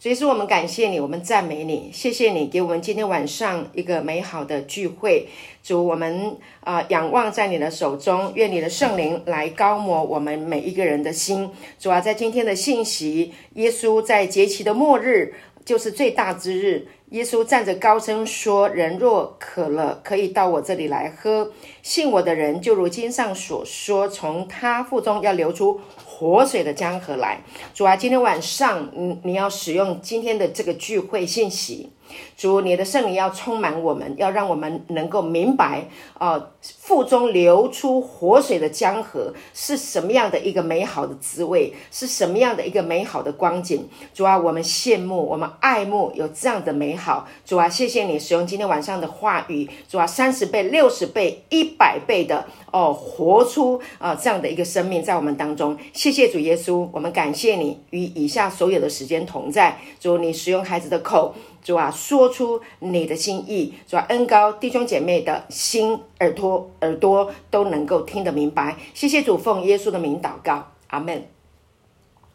所以说，我们感谢你，我们赞美你，谢谢你给我们今天晚上一个美好的聚会。主，我们啊仰望在你的手中，愿你的圣灵来高摩我们每一个人的心。主啊，在今天的信息，耶稣在节期的末日，就是最大之日，耶稣站着高声说：“人若渴了，可以到我这里来喝。信我的人，就如经上所说，从他腹中要流出。”活水的江河来，主啊，今天晚上，你你要使用今天的这个聚会信息。主，你的圣灵要充满我们，要让我们能够明白，啊，腹中流出活水的江河是什么样的一个美好的滋味，是什么样的一个美好的光景。主啊，我们羡慕，我们爱慕有这样的美好。主啊，谢谢你使用今天晚上的话语。主啊，三十倍、六十倍、一百倍的哦，活出啊这样的一个生命在我们当中。谢谢主耶稣，我们感谢你与以下所有的时间同在。主，你使用孩子的口。主啊，说出你的心意，主啊，恩高弟兄姐妹的心耳朵耳朵都能够听得明白。谢谢主，奉耶稣的名祷告，阿门。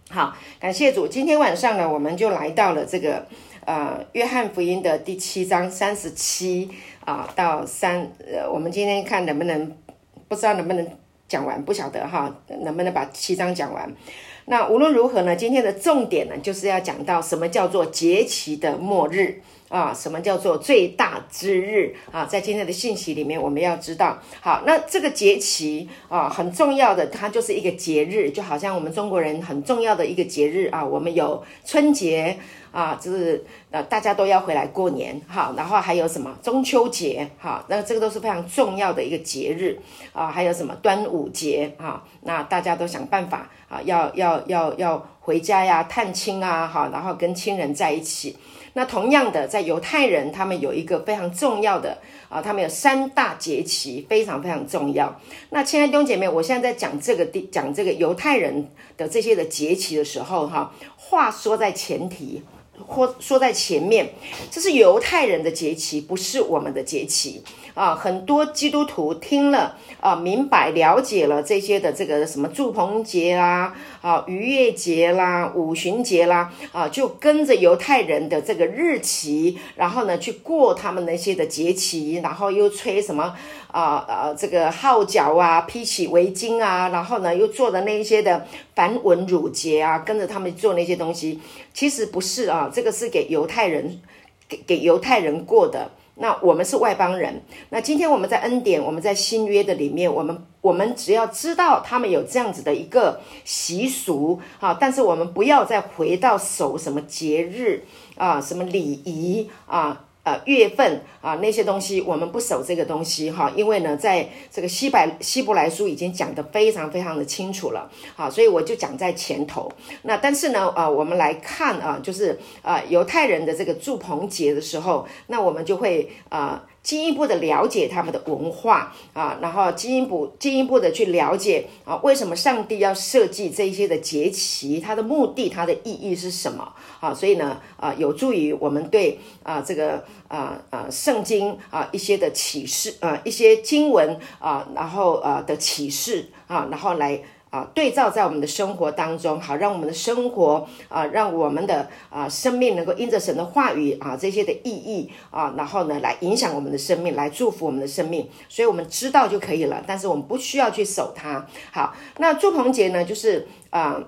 好，感谢主。今天晚上呢，我们就来到了这个呃约翰福音的第七章三十七啊到三呃，我们今天看能不能不知道能不能讲完，不晓得哈，能不能把七章讲完。那无论如何呢？今天的重点呢，就是要讲到什么叫做节期的末日啊？什么叫做最大之日啊？在今天的信息里面，我们要知道，好，那这个节期啊，很重要的，它就是一个节日，就好像我们中国人很重要的一个节日啊，我们有春节。啊，就是呃，大家都要回来过年哈，然后还有什么中秋节哈，那这个都是非常重要的一个节日啊，还有什么端午节啊，那大家都想办法啊，要要要要回家呀，探亲啊，哈，然后跟亲人在一起。那同样的，在犹太人他们有一个非常重要的啊，他们有三大节期，非常非常重要。那亲爱的弟兄姐妹，我现在在讲这个地，讲这个犹太人的这些的节期的时候哈，话说在前提。或说在前面，这是犹太人的节期，不是我们的节期啊！很多基督徒听了啊，明白了解了这些的这个什么祝棚节啦、啊逾越节啦、五旬节啦啊，就跟着犹太人的这个日期，然后呢去过他们那些的节期，然后又吹什么。啊啊，这个号角啊，披起围巾啊，然后呢，又做的那一些的繁文缛节啊，跟着他们做那些东西，其实不是啊，这个是给犹太人，给给犹太人过的。那我们是外邦人。那今天我们在恩典，我们在新约的里面，我们我们只要知道他们有这样子的一个习俗啊，但是我们不要再回到守什么节日啊，什么礼仪啊。呃，月份啊，那些东西我们不守这个东西哈，因为呢，在这个希伯希伯来书已经讲得非常非常的清楚了，好，所以我就讲在前头。那但是呢，呃，我们来看啊，就是呃犹太人的这个祝棚节的时候，那我们就会啊。进一步的了解他们的文化啊，然后进一步进一步的去了解啊，为什么上帝要设计这些的节期？它的目的，它的意义是什么？啊，所以呢，啊，有助于我们对啊这个啊啊圣经啊一些的启示啊一些经文啊，然后啊的启示啊，然后来。啊，对照在我们的生活当中，好让我们的生活啊，让我们的啊生命能够因着神的话语啊这些的意义啊，然后呢来影响我们的生命，来祝福我们的生命。所以我们知道就可以了，但是我们不需要去守它。好，那祝棚节呢，就是啊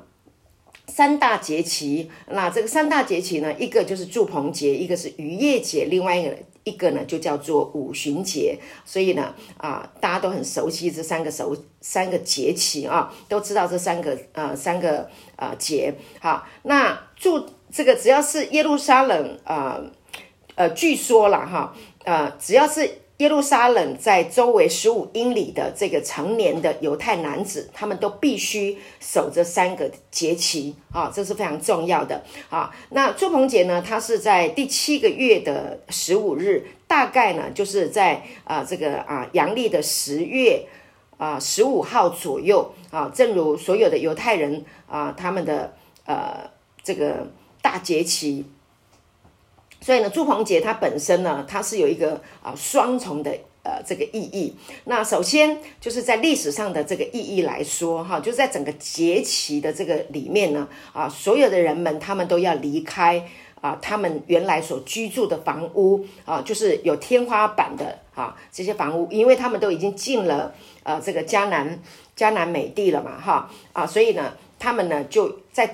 三大节期。那这个三大节期呢，一个就是祝棚节，一个是渔业节，另外一个。一个呢就叫做五旬节，所以呢啊大家都很熟悉这三个熟三个节气啊，都知道这三个呃三个呃节。好，那住这个只要是耶路撒冷啊呃，据说了哈呃，只要是。耶路撒冷在周围十五英里的这个成年的犹太男子，他们都必须守这三个节期啊，这是非常重要的啊。那祝棚节呢，它是在第七个月的十五日，大概呢就是在啊这个啊阳历的十月啊十五号左右啊。正如所有的犹太人啊，他们的呃这个大节期。所以呢，祝棚节它本身呢，它是有一个啊双重的呃这个意义。那首先就是在历史上的这个意义来说，哈，就在整个节期的这个里面呢，啊，所有的人们他们都要离开啊，他们原来所居住的房屋啊，就是有天花板的啊，这些房屋，因为他们都已经进了呃这个迦南迦南美地了嘛，哈啊，所以呢，他们呢就在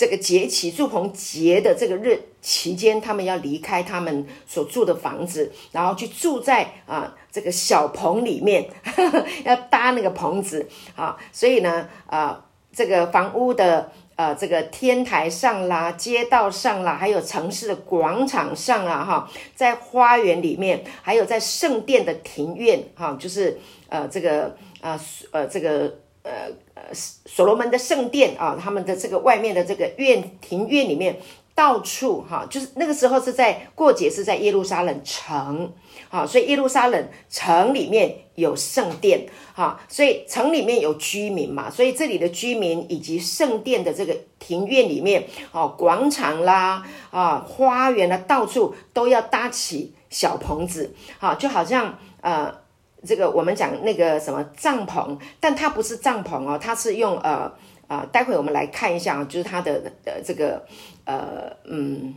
这个节期祝棚节的这个日期间，他们要离开他们所住的房子，然后去住在啊这个小棚里面，要搭那个棚子啊，所以呢，啊这个房屋的。呃，这个天台上啦，街道上啦，还有城市的广场上啊，哈，在花园里面，还有在圣殿的庭院，哈，就是呃，这个呃呃，这个呃呃，所罗门的圣殿啊，他们的这个外面的这个院庭院里面。到处哈，就是那个时候是在过节，是在耶路撒冷城，好，所以耶路撒冷城里面有圣殿，哈，所以城里面有居民嘛，所以这里的居民以及圣殿的这个庭院里面，哦，广场啦，啊，花园啦，到处都要搭起小棚子，好，就好像呃，这个我们讲那个什么帐篷，但它不是帐篷哦，它是用呃。啊，待会我们来看一下，就是它的呃这个呃嗯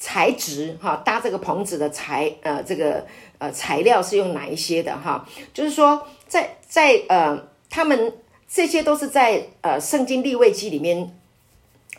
材质哈，搭这个棚子的材呃这个呃材料是用哪一些的哈？就是说在在呃他们这些都是在呃圣经立位记里面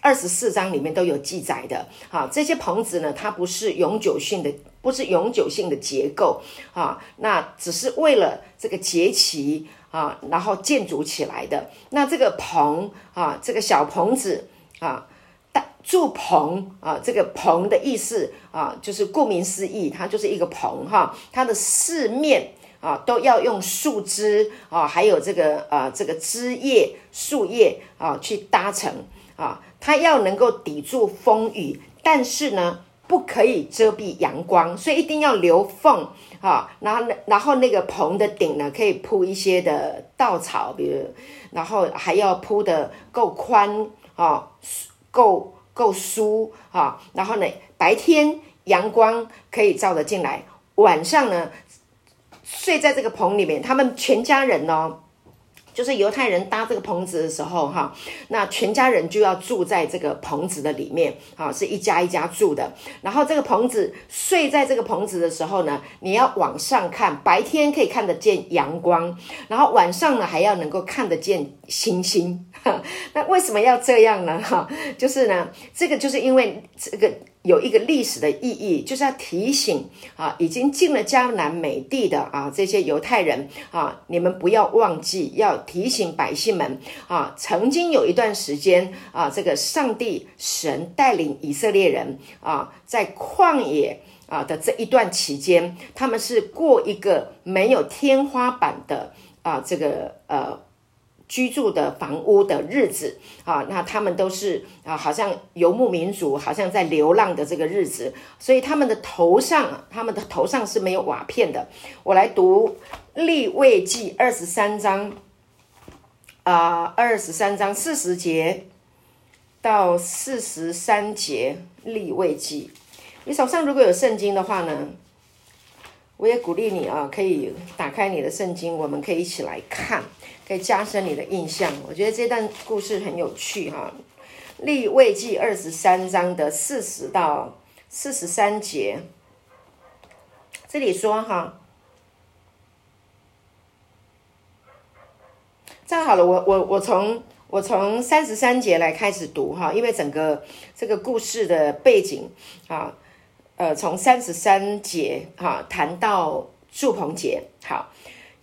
二十四章里面都有记载的。哈，这些棚子呢，它不是永久性的，不是永久性的结构啊，那只是为了这个节期。啊，然后建筑起来的那这个棚啊，这个小棚子啊，大住棚啊，这个棚的意思啊，就是顾名思义，它就是一个棚哈，它的四面啊都要用树枝啊，还有这个呃这个枝叶树叶啊去搭成啊，它要能够抵住风雨，但是呢。不可以遮蔽阳光，所以一定要留缝啊。然后，然后那个棚的顶呢，可以铺一些的稻草，比如，然后还要铺的够宽啊，够够疏啊。然后呢，白天阳光可以照得进来，晚上呢，睡在这个棚里面，他们全家人哦。就是犹太人搭这个棚子的时候，哈，那全家人就要住在这个棚子的里面，啊，是一家一家住的。然后这个棚子睡在这个棚子的时候呢，你要往上看，白天可以看得见阳光，然后晚上呢还要能够看得见星星。那为什么要这样呢？哈，就是呢，这个就是因为这个。有一个历史的意义，就是要提醒啊，已经进了江南美地的啊这些犹太人啊，你们不要忘记，要提醒百姓们啊，曾经有一段时间啊，这个上帝神带领以色列人啊，在旷野啊的这一段期间，他们是过一个没有天花板的啊这个呃。居住的房屋的日子啊，那他们都是啊，好像游牧民族，好像在流浪的这个日子，所以他们的头上，他们的头上是没有瓦片的。我来读立位记二十三章啊，二十三章四十节到四十三节立位记。你手上如果有圣经的话呢，我也鼓励你啊，可以打开你的圣经，我们可以一起来看。可以加深你的印象。我觉得这段故事很有趣哈。立位记二十三章的四十到四十三节，这里说哈，这样好了，我我我从我从三十三节来开始读哈，因为整个这个故事的背景啊，呃，从三十三节哈谈到祝棚节，好。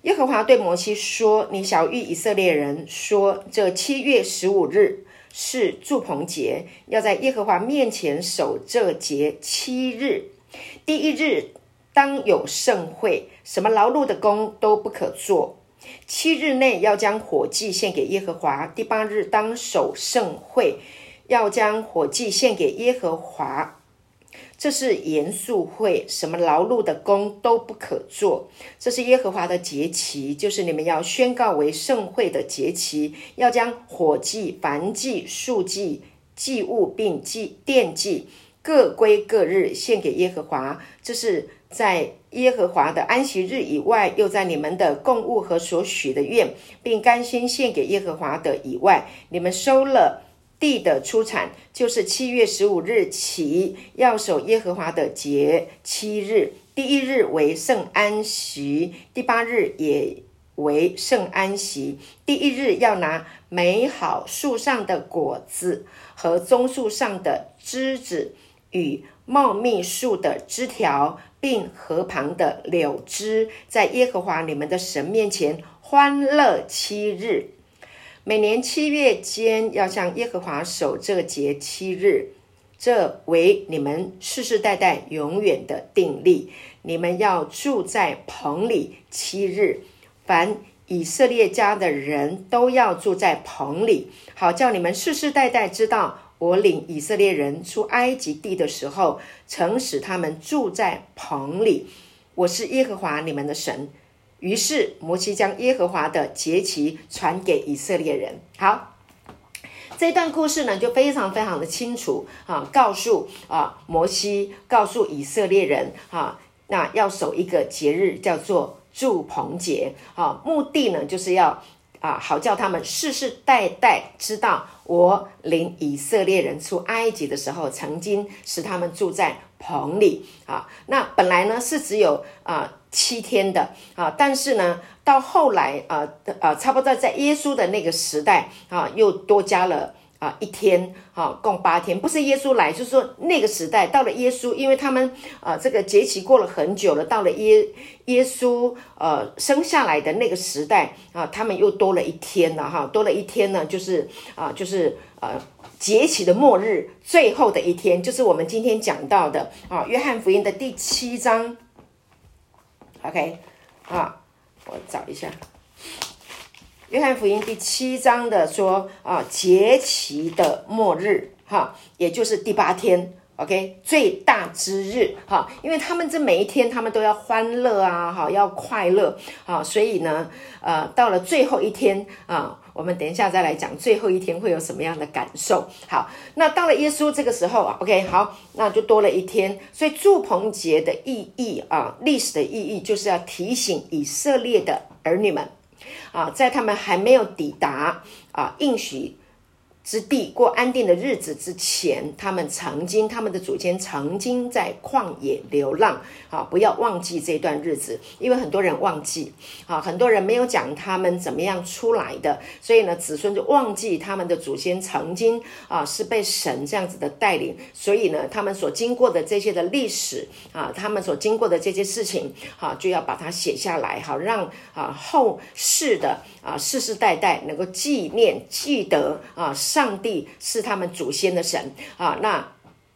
耶和华对摩西说：“你小谕以色列人说，这七月十五日是祝棚节，要在耶和华面前守这节七日。第一日当有盛会，什么劳碌的工都不可做。七日内要将火祭献给耶和华。第八日当守盛会，要将火祭献给耶和华。”这是严肃会，什么劳碌的工都不可做。这是耶和华的节期，就是你们要宣告为盛会的节期，要将火祭、燔祭、树祭、祭物并祭奠祭各归各日献给耶和华。这是在耶和华的安息日以外，又在你们的供物和所许的愿，并甘心献给耶和华的以外，你们收了地的出产，就是七月十五日起要守耶和华的节七日。第一日为圣安息，第八日也为圣安息。第一日要拿美好树上的果子和棕树上的枝子与茂密树的枝条，并河旁的柳枝，在耶和华你们的神面前欢乐七日。每年七月间要向耶和华守这节七日，这为你们世世代代永远的定例。你们要住在棚里七日，凡以色列家的人都要住在棚里，好叫你们世世代代知道，我领以色列人出埃及地的时候，曾使他们住在棚里。我是耶和华你们的神。于是摩西将耶和华的节期传给以色列人。好，这段故事呢就非常非常的清楚啊，告诉啊摩西，告诉以色列人啊，那要守一个节日叫做祝棚节啊，目的呢就是要啊好叫他们世世代代知道我领以色列人出埃及的时候，曾经使他们住在棚里啊。那本来呢是只有啊。七天的啊，但是呢，到后来啊，啊，差不多在耶稣的那个时代啊，又多加了啊一天啊，共八天。不是耶稣来，就是说那个时代到了耶稣，因为他们啊，这个节期过了很久了，到了耶耶稣呃生下来的那个时代啊，他们又多了一天了哈，多了一天呢，就是啊，就是呃节期的末日最后的一天，就是我们今天讲到的啊，约翰福音的第七章。OK，啊，我找一下《约翰福音》第七章的说啊，节期的末日，哈，也就是第八天。OK，最大之日，哈，因为他们这每一天，他们都要欢乐啊，哈，要快乐，啊，所以呢，呃，到了最后一天啊。我们等一下再来讲最后一天会有什么样的感受。好，那到了耶稣这个时候啊，OK，好，那就多了一天。所以祝棚节的意义啊，历史的意义就是要提醒以色列的儿女们啊，在他们还没有抵达啊应许。之地过安定的日子之前，他们曾经，他们的祖先曾经在旷野流浪。啊，不要忘记这段日子，因为很多人忘记。啊，很多人没有讲他们怎么样出来的，所以呢，子孙就忘记他们的祖先曾经啊是被神这样子的带领。所以呢，他们所经过的这些的历史啊，他们所经过的这些事情，啊，就要把它写下来，好让啊后世的啊世世代代能够纪念、记得啊。上帝是他们祖先的神啊，那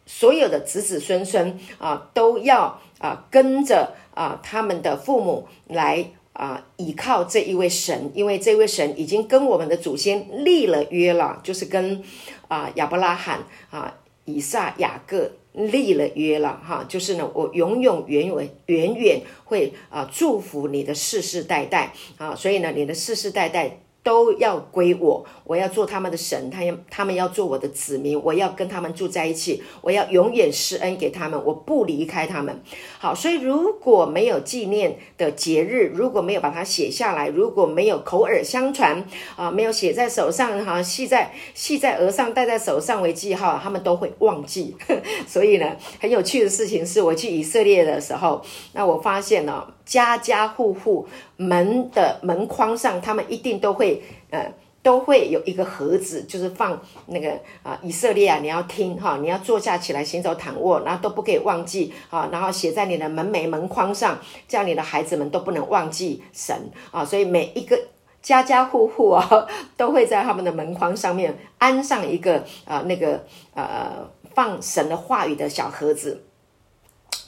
所有的子子孙孙啊，都要啊跟着啊他们的父母来啊倚靠这一位神，因为这位神已经跟我们的祖先立了约了，就是跟啊亚伯拉罕啊以撒雅各立了约了哈，就是呢我永永远远远远会啊祝福你的世世代代啊，所以呢你的世世代代。都要归我，我要做他们的神，他要他们要做我的子民，我要跟他们住在一起，我要永远施恩给他们，我不离开他们。好，所以如果没有纪念的节日，如果没有把它写下来，如果没有口耳相传啊，没有写在手上哈，系在系在额上，戴在手上为记号，他们都会忘记。所以呢，很有趣的事情是，我去以色列的时候，那我发现呢。家家户户门的门框上，他们一定都会呃都会有一个盒子，就是放那个啊以色列啊，你要听哈，你要坐下起来行走躺卧，然后都不可以忘记啊，然后写在你的门楣门框上，这样你的孩子们都不能忘记神啊，所以每一个家家户户啊，都会在他们的门框上面安上一个啊那个呃放神的话语的小盒子。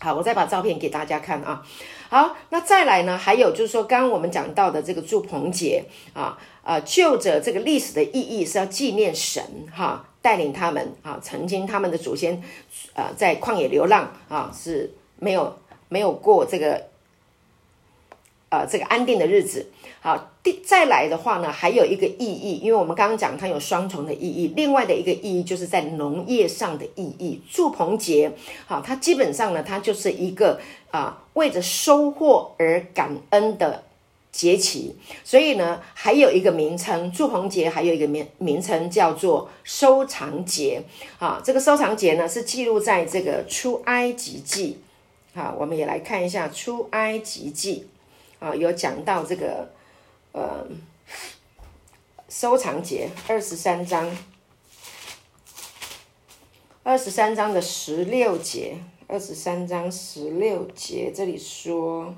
好，我再把照片给大家看啊。好，那再来呢？还有就是说，刚刚我们讲到的这个祝棚节啊，呃，就着这个历史的意义是要纪念神哈，带领他们啊，曾经他们的祖先呃在旷野流浪啊，是没有没有过这个呃这个安定的日子。好，第再来的话呢，还有一个意义，因为我们刚刚讲它有双重的意义。另外的一个意义就是在农业上的意义。祝棚节，好，它基本上呢，它就是一个啊，为着收获而感恩的节期，所以呢，还有一个名称，祝棚节还有一个名名称叫做收藏节啊。这个收藏节呢，是记录在这个出埃及记啊。我们也来看一下出埃及记啊，有讲到这个呃收藏节二十三章，二十三章的十六节，二十三章十六节这里说。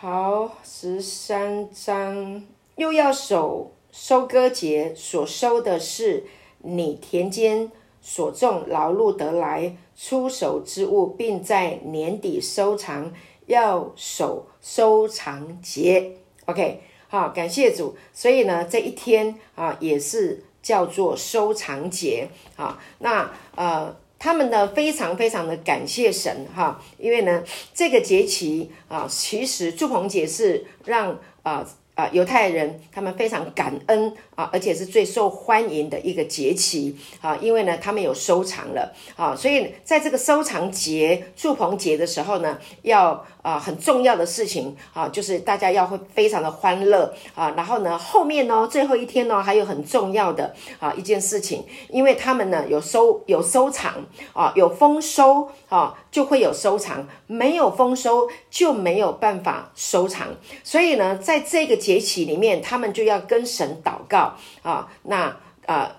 好，十三章又要守收割节，所收的是你田间所种劳碌得来出手之物，并在年底收藏，要守收藏节。OK，好，感谢主。所以呢，这一天啊，也是叫做收藏节啊。那呃。他们呢，非常非常的感谢神哈，因为呢，这个节期啊，其实祝棚节是让啊。啊，犹太人他们非常感恩啊，而且是最受欢迎的一个节期啊，因为呢，他们有收藏了啊，所以在这个收藏节、祝棚节的时候呢，要啊很重要的事情啊，就是大家要会非常的欢乐啊，然后呢，后面呢，最后一天呢，还有很重要的啊一件事情，因为他们呢有收有收藏啊，有丰收啊。就会有收藏，没有丰收就没有办法收藏。所以呢，在这个节气里面，他们就要跟神祷告啊。那呃，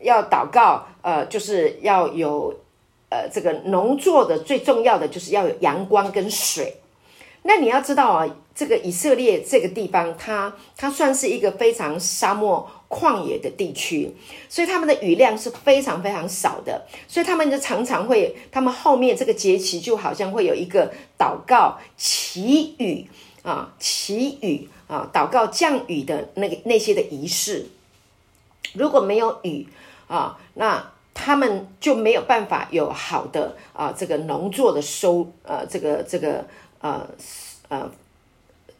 要祷告，呃，就是要有呃这个农作的最重要的就是要有阳光跟水。那你要知道啊，这个以色列这个地方，它它算是一个非常沙漠。旷野的地区，所以他们的雨量是非常非常少的，所以他们就常常会，他们后面这个节期就好像会有一个祷告祈雨啊，祈雨啊，祷告降雨的那个那些的仪式。如果没有雨啊，那他们就没有办法有好的啊这个农作的收呃这个这个呃呃。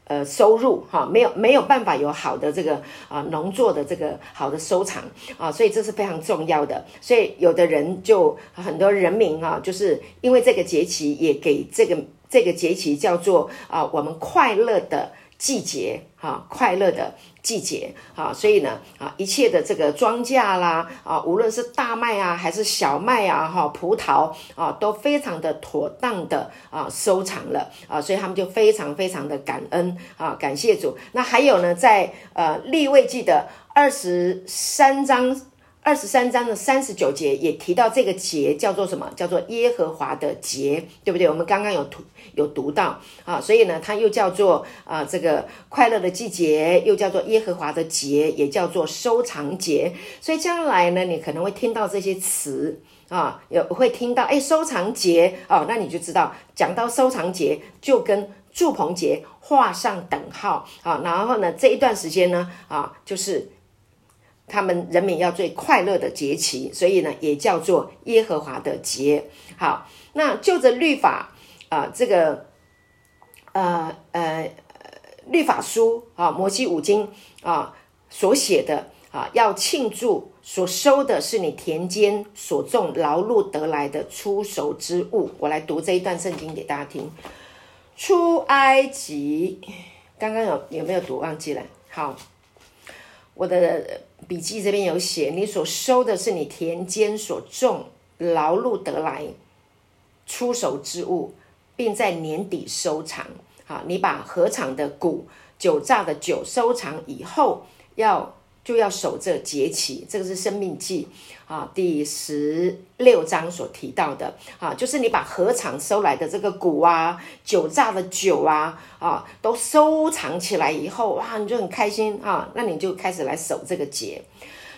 呃，收入哈没有没有办法有好的这个啊农作的这个好的收藏啊，所以这是非常重要的。所以有的人就很多人民啊，就是因为这个节气也给这个这个节气叫做啊我们快乐的。季节哈，快乐的季节啊，所以呢啊，一切的这个庄稼啦啊，无论是大麦啊还是小麦啊哈，葡萄啊，都非常的妥当的啊收藏了啊，所以他们就非常非常的感恩啊，感谢主。那还有呢，在呃立位记的二十三章。二十三章的三十九节也提到这个节叫做什么？叫做耶和华的节，对不对？我们刚刚有读有读到啊，所以呢，它又叫做啊这个快乐的季节，又叫做耶和华的节，也叫做收藏节。所以将来呢，你可能会听到这些词啊，有会听到哎收藏节哦，那你就知道讲到收藏节就跟祝棚节画上等号啊。然后呢，这一段时间呢啊，就是。他们人民要最快乐的节期，所以呢，也叫做耶和华的节。好，那就着律法啊，这个呃呃律法书啊，摩西五经啊所写的啊，要庆祝所收的是你田间所种劳碌得来的出手之物。我来读这一段圣经给大家听。出埃及，刚刚有有没有读？忘记了。好，我的。笔记这边有写，你所收的是你田间所种劳碌得来出手之物，并在年底收藏。好，你把合场的谷、酒榨的酒收藏以后，要。就要守这节期，这个是《生命记》啊第十六章所提到的啊，就是你把禾场收来的这个谷啊、酒榨的酒啊啊，都收藏起来以后，哇，你就很开心啊，那你就开始来守这个节。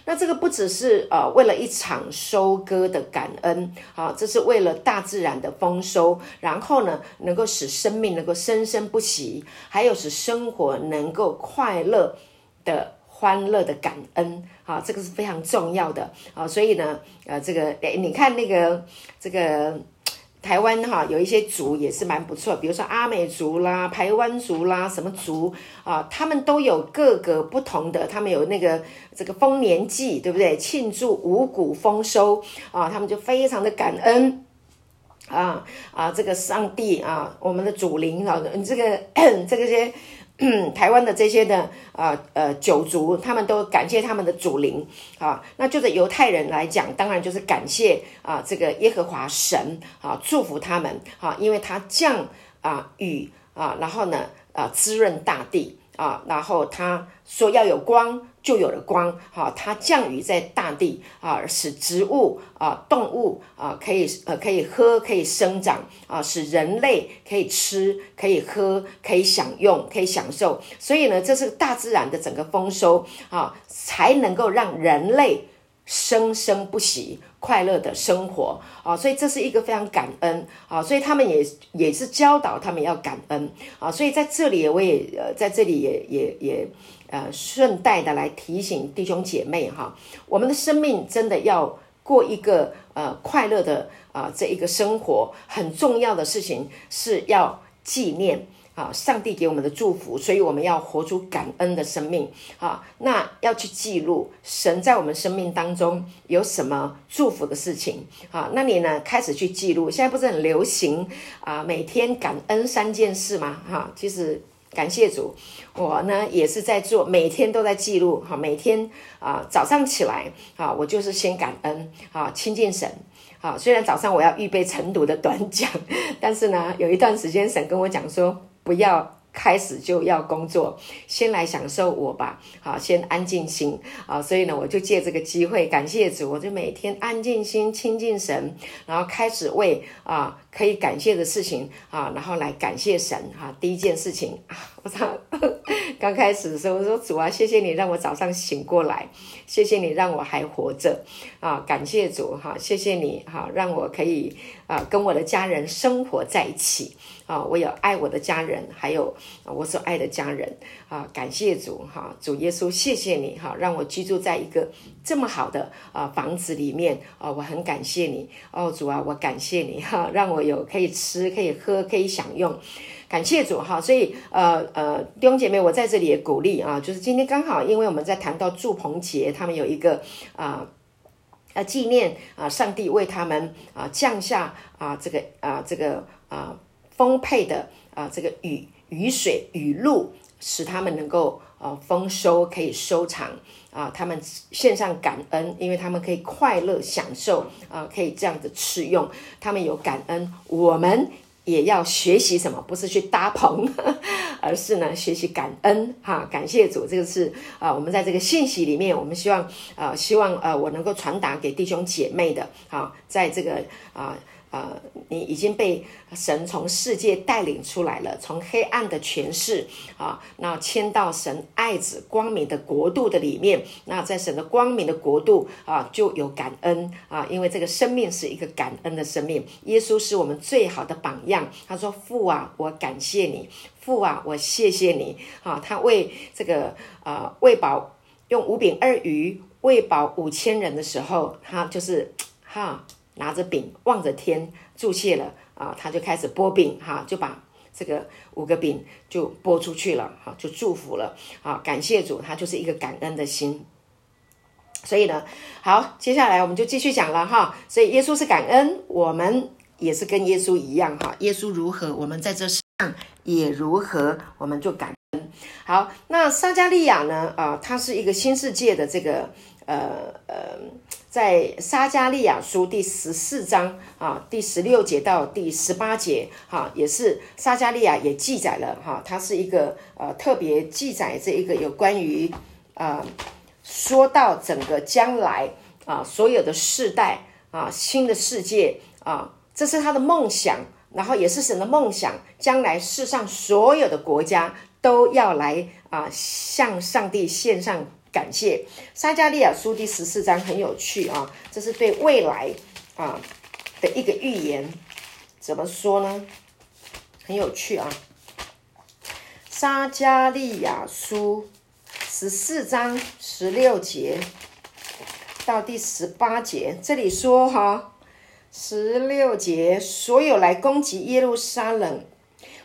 那这个不只是呃为了一场收割的感恩啊，这是为了大自然的丰收，然后呢，能够使生命能够生生不息，还有使生活能够快乐的。欢乐的感恩啊，这个是非常重要的啊，所以呢，呃，这个诶，你看那个这个台湾哈，有一些族也是蛮不错，比如说阿美族啦、台湾族啦，什么族啊，他们都有各个不同的，他们有那个这个丰年祭，对不对？庆祝五谷丰收啊，他们就非常的感恩啊啊，这个上帝啊，我们的主灵啊，这个 这个些 台湾的这些的呃呃九族，他们都感谢他们的祖灵啊。那就是犹太人来讲，当然就是感谢啊这个耶和华神啊，祝福他们啊，因为他降啊雨啊，然后呢啊滋润大地啊，然后他说要有光。就有了光，哈，它降雨在大地啊，使植物啊、动物啊可以呃可以喝，可以生长啊，使人类可以吃，可以喝，可以享用，可以享受。所以呢，这是大自然的整个丰收啊，才能够让人类生生不息、快乐的生活啊。所以这是一个非常感恩啊，所以他们也也是教导他们要感恩啊。所以在这里我也呃在这里也也也。呃，顺带的来提醒弟兄姐妹哈，我们的生命真的要过一个呃快乐的啊这一个生活，很重要的事情是要纪念啊上帝给我们的祝福，所以我们要活出感恩的生命啊。那要去记录神在我们生命当中有什么祝福的事情啊？那你呢开始去记录，现在不是很流行啊，每天感恩三件事吗？哈，其实。感谢主，我呢也是在做，每天都在记录哈。每天啊早上起来啊，我就是先感恩啊，亲近神啊。虽然早上我要预备晨读的短讲，但是呢，有一段时间神跟我讲说，不要。开始就要工作，先来享受我吧，好，先安静心啊，所以呢，我就借这个机会感谢主，我就每天安静心亲近神，然后开始为啊可以感谢的事情啊，然后来感谢神哈。第一件事情，我操，刚开始的时候我说主啊，谢谢你让我早上醒过来，谢谢你让我还活着啊，感谢主哈，谢谢你哈，让我可以啊跟我的家人生活在一起。啊，我有爱我的家人，还有我所爱的家人啊！感谢主哈，主耶稣，谢谢你哈，让我居住在一个这么好的啊房子里面啊，我很感谢你哦，主啊，我感谢你哈，让我有可以吃、可以喝、可以享用，感谢主哈。所以呃呃，弟兄姐妹，我在这里也鼓励啊，就是今天刚好，因为我们在谈到祝棚节，他们有一个啊呃纪念啊，上帝为他们啊降下啊这个啊这个啊。丰沛的啊，这个雨雨水雨露，使他们能够呃丰收，可以收藏啊。他们献上感恩，因为他们可以快乐享受啊，可以这样子吃用。他们有感恩，我们也要学习什么？不是去搭棚，而是呢学习感恩哈。感谢主，这个是啊，我们在这个信息里面，我们希望啊，希望呃，我能够传达给弟兄姐妹的啊，在这个啊。呃你已经被神从世界带领出来了，从黑暗的权势啊，那迁到神爱子光明的国度的里面。那在神的光明的国度啊，就有感恩啊，因为这个生命是一个感恩的生命。耶稣是我们最好的榜样。他说：“父啊，我感谢你；父啊，我谢谢你。”啊，他为这个呃喂饱用五饼二鱼喂饱五千人的时候，他就是哈。拿着饼望着天祝谢了啊，他就开始拨饼哈，就把这个五个饼就拨出去了哈，就祝福了啊，感谢主，他就是一个感恩的心。所以呢，好，接下来我们就继续讲了哈。所以耶稣是感恩，我们也是跟耶稣一样哈。耶稣如何，我们在这世上也如何，我们就感恩。好，那撒加利亚呢？啊，他是一个新世界的这个呃呃。在撒加利亚书第十四章啊，第十六节到第十八节，哈，也是撒加利亚也记载了哈，它是一个呃特别记载这一个有关于啊，说到整个将来啊，所有的世代啊，新的世界啊，这是他的梦想，然后也是神的梦想，将来世上所有的国家都要来啊，向上帝献上。感谢撒加利亚书第十四章很有趣啊，这是对未来啊的一个预言。怎么说呢？很有趣啊。撒加利亚书十四章十六节到第十八节，这里说哈，十六节所有来攻击耶路撒冷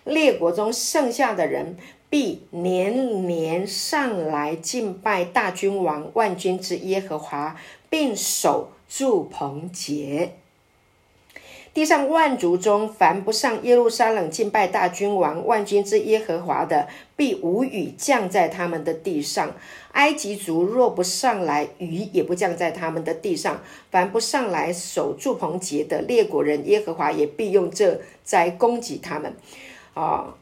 列国中剩下的人。必年年上来敬拜大君王万军之耶和华，并守住棚节。地上万族中，凡不上耶路撒冷敬拜大君王万军之耶和华的，必无雨降在他们的地上。埃及族若不上来，雨也不降在他们的地上。凡不上来守住棚节的列国人，耶和华也必用这灾攻击他们。啊，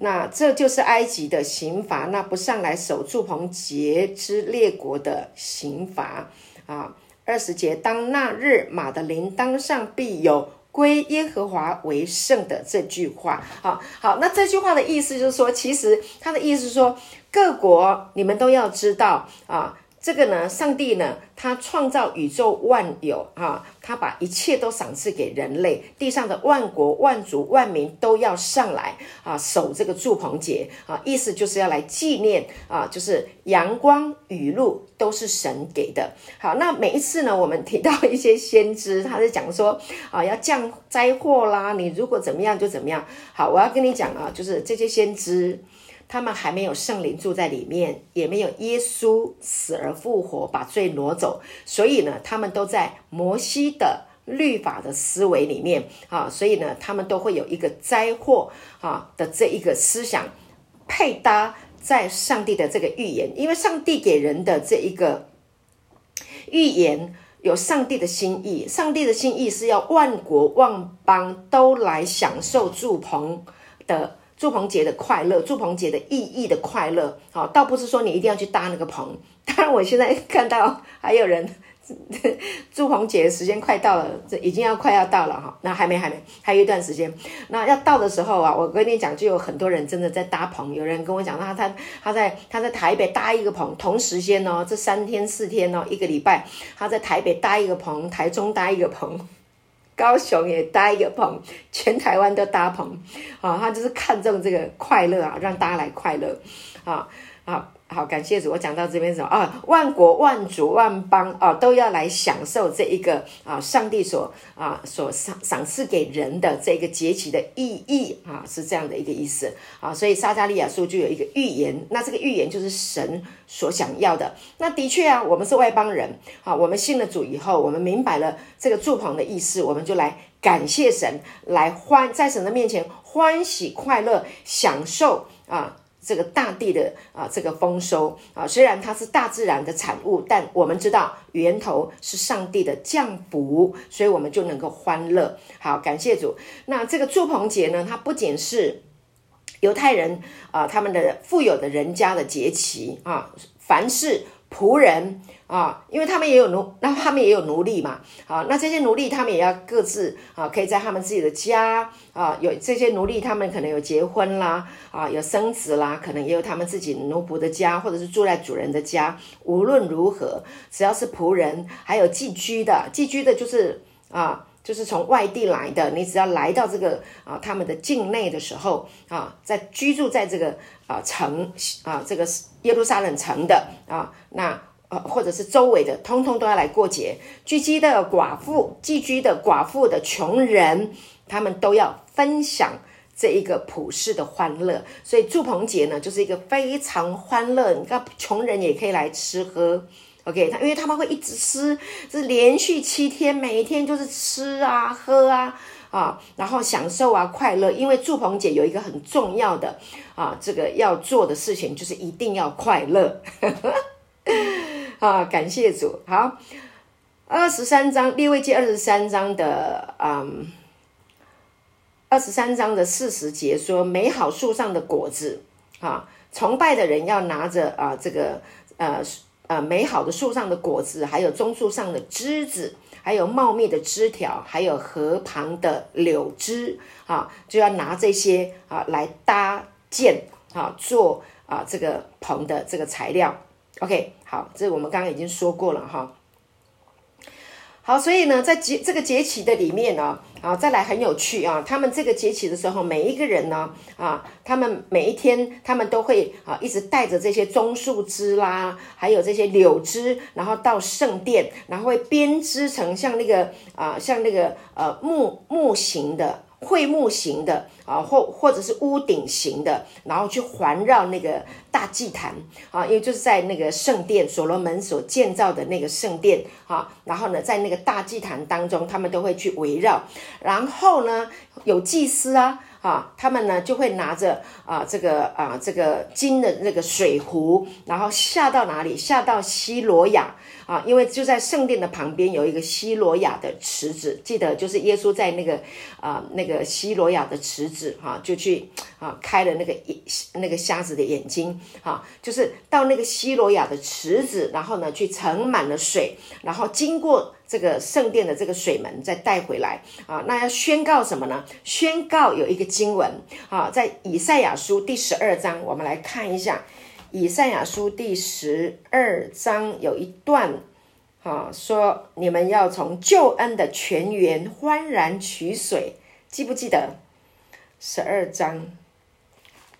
那这就是埃及的刑罚，那不上来守住棚节之列国的刑罚啊。二十节，当那日马的铃铛上必有归耶和华为圣的这句话。好好，那这句话的意思就是说，其实他的意思是说，各国你们都要知道啊。这个呢，上帝呢，他创造宇宙万有啊，他把一切都赏赐给人类，地上的万国万族万民都要上来啊，守这个祝棚节啊，意思就是要来纪念啊，就是阳光雨露都是神给的。好，那每一次呢，我们提到一些先知，他是讲说啊，要降灾祸啦，你如果怎么样就怎么样。好，我要跟你讲啊，就是这些先知。他们还没有圣灵住在里面，也没有耶稣死而复活把罪挪走，所以呢，他们都在摩西的律法的思维里面啊，所以呢，他们都会有一个灾祸啊的这一个思想配搭在上帝的这个预言，因为上帝给人的这一个预言有上帝的心意，上帝的心意是要万国万邦都来享受祝棚的。祝棚节的快乐，祝棚节的意义的快乐，好，倒不是说你一定要去搭那个棚。当然，我现在看到还有人，祝棚节的时间快到了，这已经要快要到了哈。那还没，还没，还有一段时间。那要到的时候啊，我跟你讲，就有很多人真的在搭棚。有人跟我讲，他他他在他在台北搭一个棚，同时间哦，这三天四天哦，一个礼拜，他在台北搭一个棚，台中搭一个棚。高雄也搭一个棚，全台湾都搭棚，啊，他就是看重这个快乐啊，让大家来快乐，啊啊。好，感谢主。我讲到这边什么啊？万国万族万邦啊，都要来享受这一个啊，上帝所啊所赏赏赐给人的这个节期的意义啊，是这样的一个意思啊。所以撒加利亚书就有一个预言，那这个预言就是神所想要的。那的确啊，我们是外邦人啊，我们信了主以后，我们明白了这个祝棚的意思，我们就来感谢神，来欢在神的面前欢喜快乐，享受啊。这个大地的啊，这个丰收啊，虽然它是大自然的产物，但我们知道源头是上帝的降福，所以我们就能够欢乐。好，感谢主。那这个祝棚节呢，它不仅是犹太人啊，他们的富有的人家的节期啊，凡是。仆人啊，因为他们也有奴，那他们也有奴隶嘛，啊，那这些奴隶他们也要各自啊，可以在他们自己的家啊，有这些奴隶，他们可能有结婚啦，啊，有生子啦，可能也有他们自己奴仆的家，或者是住在主人的家。无论如何，只要是仆人，还有寄居的，寄居的就是啊，就是从外地来的，你只要来到这个啊他们的境内的时候啊，在居住在这个啊城啊这个。耶路撒冷城的啊，那呃，或者是周围的，通通都要来过节。聚居的寡妇、寄居的寡妇的穷人，他们都要分享这一个普世的欢乐。所以祝棚节呢，就是一个非常欢乐。你看，穷人也可以来吃喝。OK，他因为他们会一直吃，是连续七天，每一天就是吃啊、喝啊。啊，然后享受啊，快乐，因为祝鹏姐有一个很重要的啊，这个要做的事情就是一定要快乐。啊，感谢主。好，二十三章列位记二十三章的嗯，二十三章的四十节说，美好树上的果子啊，崇拜的人要拿着啊，这个呃呃美好的树上的果子，还有棕树上的枝子。还有茂密的枝条，还有河旁的柳枝啊，就要拿这些啊来搭建啊，做啊这个棚的这个材料。OK，好，这我们刚刚已经说过了哈。好，所以呢，在节这个节气的里面呢，啊，再来很有趣啊。他们这个节气的时候，每一个人呢，啊，他们每一天，他们都会啊，一直带着这些棕树枝啦，还有这些柳枝，然后到圣殿，然后会编织成像那个啊，像那个呃木木形的桧木型的啊，或或者是屋顶型的，然后去环绕那个大祭坛啊，因为就是在那个圣殿，所罗门所建造的那个圣殿啊，然后呢，在那个大祭坛当中，他们都会去围绕，然后呢，有祭司啊。啊，他们呢就会拿着啊这个啊这个金的那个水壶，然后下到哪里？下到西罗亚啊，因为就在圣殿的旁边有一个西罗亚的池子，记得就是耶稣在那个啊那个西罗亚的池子哈，就去啊开了那个眼那个瞎子的眼睛哈，就是到那个西罗亚的池子，然后呢去盛满了水，然后经过。这个圣殿的这个水门再带回来啊，那要宣告什么呢？宣告有一个经文啊，在以赛亚书第十二章，我们来看一下以赛亚书第十二章有一段啊，说你们要从救恩的泉源欢然取水，记不记得？十二章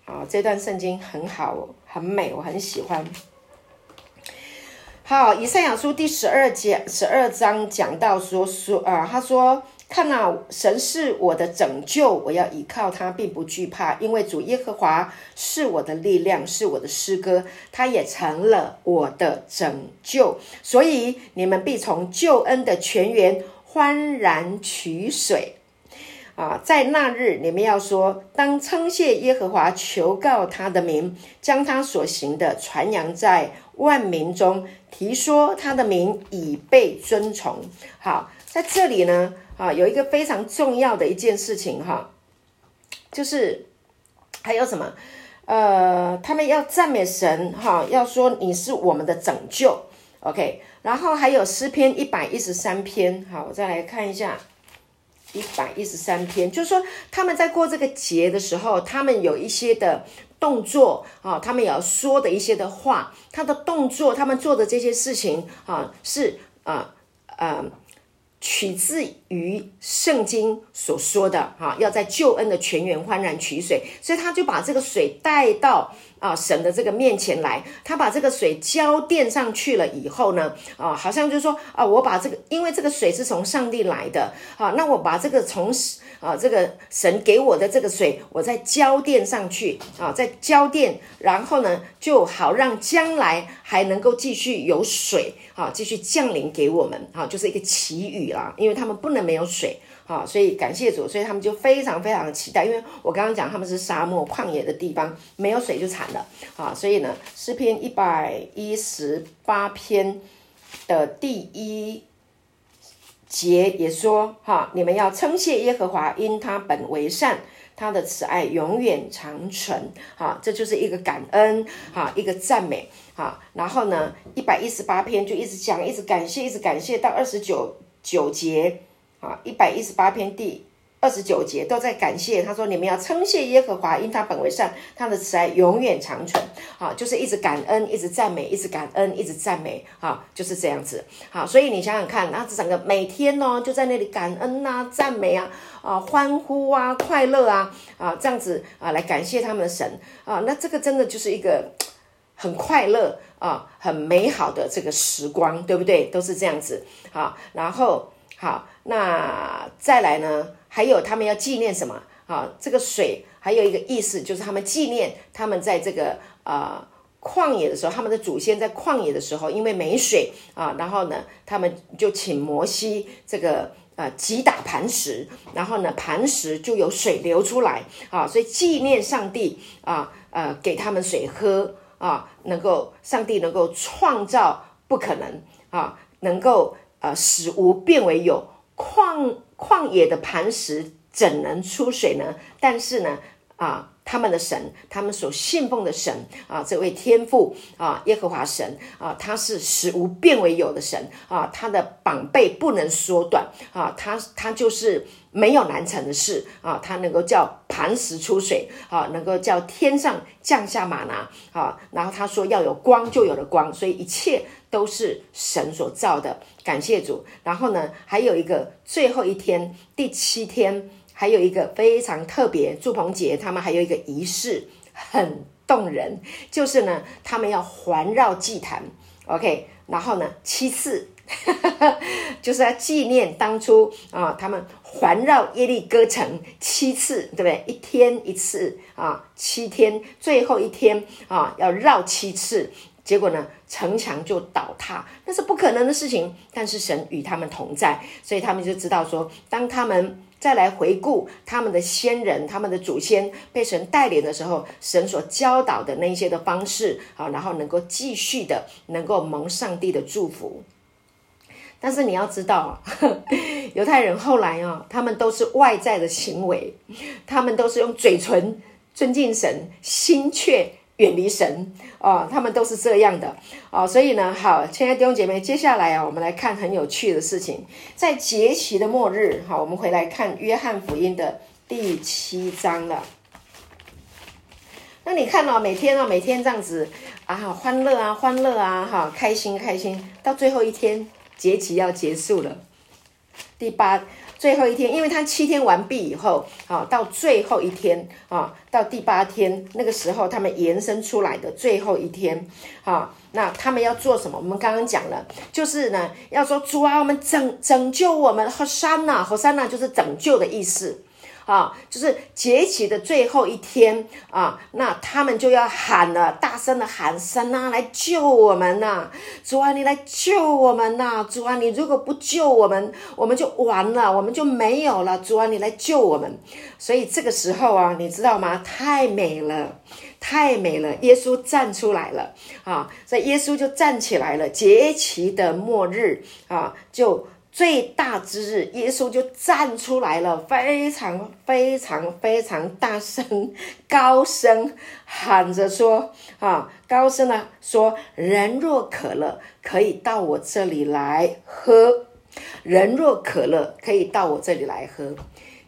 啊，这段圣经很好，很美，我很喜欢。好，以赛亚书第十二节十二章讲到说说啊，他说：“看呐，神是我的拯救，我要依靠他，并不惧怕，因为主耶和华是我的力量，是我的诗歌，他也成了我的拯救。所以你们必从救恩的泉源欢然取水啊！在那日，你们要说：当称谢耶和华，求告他的名，将他所行的传扬在万民中。”提说他的名已被尊崇。好，在这里呢，啊，有一个非常重要的一件事情哈，就是还有什么？呃，他们要赞美神哈，要说你是我们的拯救。OK，然后还有诗篇一百一十三篇。好，我再来看一下一百一十三篇，就是说他们在过这个节的时候，他们有一些的。动作啊，他们也要说的一些的话，他的动作，他们做的这些事情啊，是啊啊。取自于圣经所说的哈，要在救恩的泉源欢然取水，所以他就把这个水带到啊神的这个面前来，他把这个水浇垫上去了以后呢，啊，好像就是说啊，我把这个，因为这个水是从上帝来的啊，那我把这个从啊这个神给我的这个水，我再浇垫上去啊，再浇垫，然后呢，就好让将来还能够继续有水啊，继续降临给我们啊，就是一个祈雨。啦，因为他们不能没有水，啊，所以感谢主，所以他们就非常非常的期待。因为我刚刚讲他们是沙漠旷野的地方，没有水就惨了，啊，所以呢，诗篇一百一十八篇的第一节也说，哈，你们要称谢耶和华，因他本为善，他的慈爱永远长存，哈，这就是一个感恩，哈，一个赞美，哈，然后呢，一百一十八篇就一直讲，一直感谢，一直感谢到二十九。九节啊，一百一十八篇第二十九节都在感谢。他说：“你们要称谢耶和华，因他本为善，他的慈爱永远长存。”啊，就是一直感恩，一直赞美，一直感恩，一直赞美。啊，就是这样子。好，所以你想想看，那整个每天呢，就在那里感恩呐、赞美啊、啊欢呼啊、快乐啊啊这样子啊来感谢他们的神啊。那这个真的就是一个很快乐啊、很美好的这个时光，对不对？都是这样子。好，然后好，那再来呢？还有他们要纪念什么？啊，这个水还有一个意思，就是他们纪念他们在这个呃旷野的时候，他们的祖先在旷野的时候，因为没水啊，然后呢，他们就请摩西这个呃击打磐石，然后呢，磐石就有水流出来啊，所以纪念上帝啊，呃，给他们水喝啊，能够上帝能够创造不可能啊，能够。呃，使无变为有，旷旷野的磐石怎能出水呢？但是呢，啊，他们的神，他们所信奉的神啊，这位天父啊，耶和华神啊，他是使无变为有的神啊，他的膀背不能缩短啊，他他就是没有难成的事啊，他能够叫磐石出水啊，能够叫天上降下马拿啊，然后他说要有光，就有了光，所以一切。都是神所造的，感谢主。然后呢，还有一个最后一天，第七天，还有一个非常特别，祝棚节他们还有一个仪式，很动人，就是呢，他们要环绕祭坛，OK，然后呢，七次 就是要纪念当初啊，他们环绕耶利哥城七次，对不对？一天一次啊，七天，最后一天啊，要绕七次。结果呢，城墙就倒塌，那是不可能的事情。但是神与他们同在，所以他们就知道说，当他们再来回顾他们的先人、他们的祖先被神带领的时候，神所教导的那些的方式啊，然后能够继续的能够蒙上帝的祝福。但是你要知道，犹太人后来啊，他们都是外在的行为，他们都是用嘴唇尊敬神，心却。远离神哦，他们都是这样的哦，所以呢，好，亲爱的弟兄姐妹，接下来啊，我们来看很有趣的事情，在节期的末日，好，我们回来看约翰福音的第七章了。那你看到每天啊，每天这样子啊，欢乐啊，欢乐啊，哈，开心开心，到最后一天节期要结束了，第八。最后一天，因为他七天完毕以后，啊，到最后一天，啊，到第八天那个时候，他们延伸出来的最后一天，啊，那他们要做什么？我们刚刚讲了，就是呢，要说主啊，我们拯拯救我们，和山呐，和山呐，就是拯救的意思。啊，就是节期的最后一天啊，那他们就要喊了，大声的喊声啊，来救我们呐！主啊，你来救我们呐！主啊，你如果不救我们，我们就完了，我们就没有了。主啊，你来救我们！所以这个时候啊，你知道吗？太美了，太美了！耶稣站出来了啊，所以耶稣就站起来了。节期的末日啊，就。最大之日，耶稣就站出来了，非常非常非常大声、高声喊着说：“啊，高声的说，人若渴了，可以到我这里来喝；人若渴了，可以到我这里来喝。”